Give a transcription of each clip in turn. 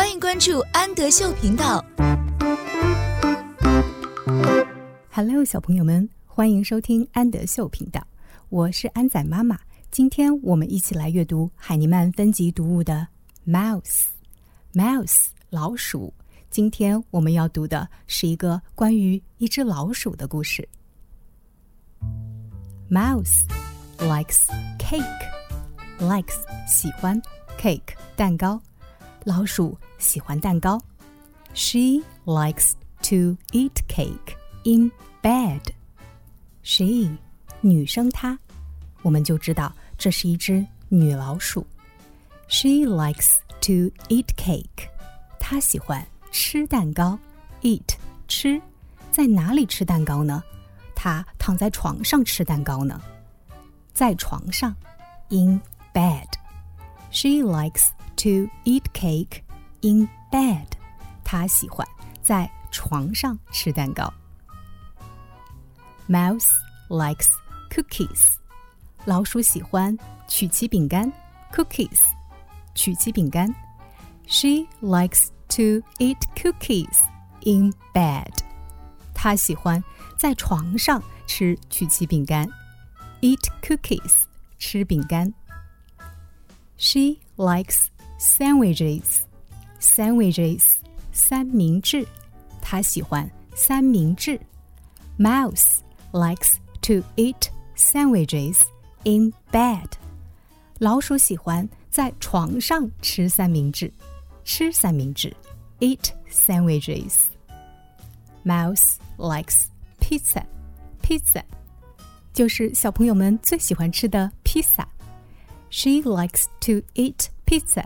欢迎关注安德秀频道。Hello，小朋友们，欢迎收听安德秀频道，我是安仔妈妈。今天我们一起来阅读海尼曼分级读物的《Mouse》，Mouse 老鼠。今天我们要读的是一个关于一只老鼠的故事。Mouse likes cake. Likes 喜欢 cake 蛋糕，老鼠喜欢蛋糕。She likes to eat cake in bed. She 女生她，我们就知道这是一只女老鼠。She likes to eat cake. 她喜欢吃蛋糕。Eat 吃，在哪里吃蛋糕呢？她躺在床上吃蛋糕呢。在床上，in bed. She likes to eat cake in bed. 她喜欢在床上吃蛋糕。Mouse likes cookies. 老鼠喜欢曲奇饼干 cookies. 曲奇饼干。She likes to eat cookies in bed. 她喜欢在床上吃曲奇饼干。Eat cookies. 吃饼干。She likes sandwiches. Sandwiches. 三明治。她喜欢三明治。Mouse likes to eat sandwiches in bed. 老鼠喜欢在床上吃三明治。吃三明治。Eat sandwiches. Mouse likes pizza. Pizza. 就是小朋友们最喜欢吃的披萨。She likes to eat pizza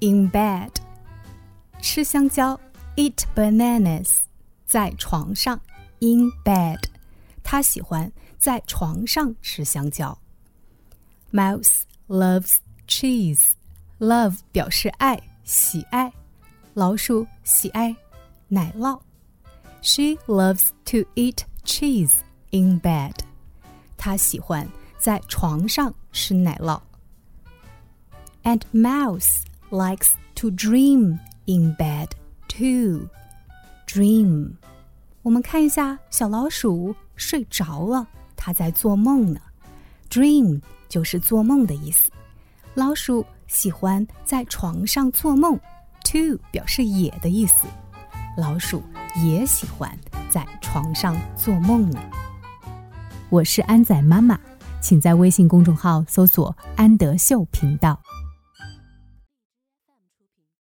in bed. 吃香蕉，eat bananas，在床上，in bed。她喜欢在床上吃香蕉。Mouse loves cheese. Love 表示爱、喜爱。老鼠喜爱奶酪。She loves to eat cheese in bed. 她喜欢在床上吃奶酪。And mouse likes to dream in bed too. Dream，我们看一下小老鼠睡着了，它在做梦呢。Dream 就是做梦的意思。老鼠喜欢在床上做梦，too 表示也的意思。老鼠也喜欢在床上做梦呢。我是安仔妈妈，请在微信公众号搜索“安德秀频道”。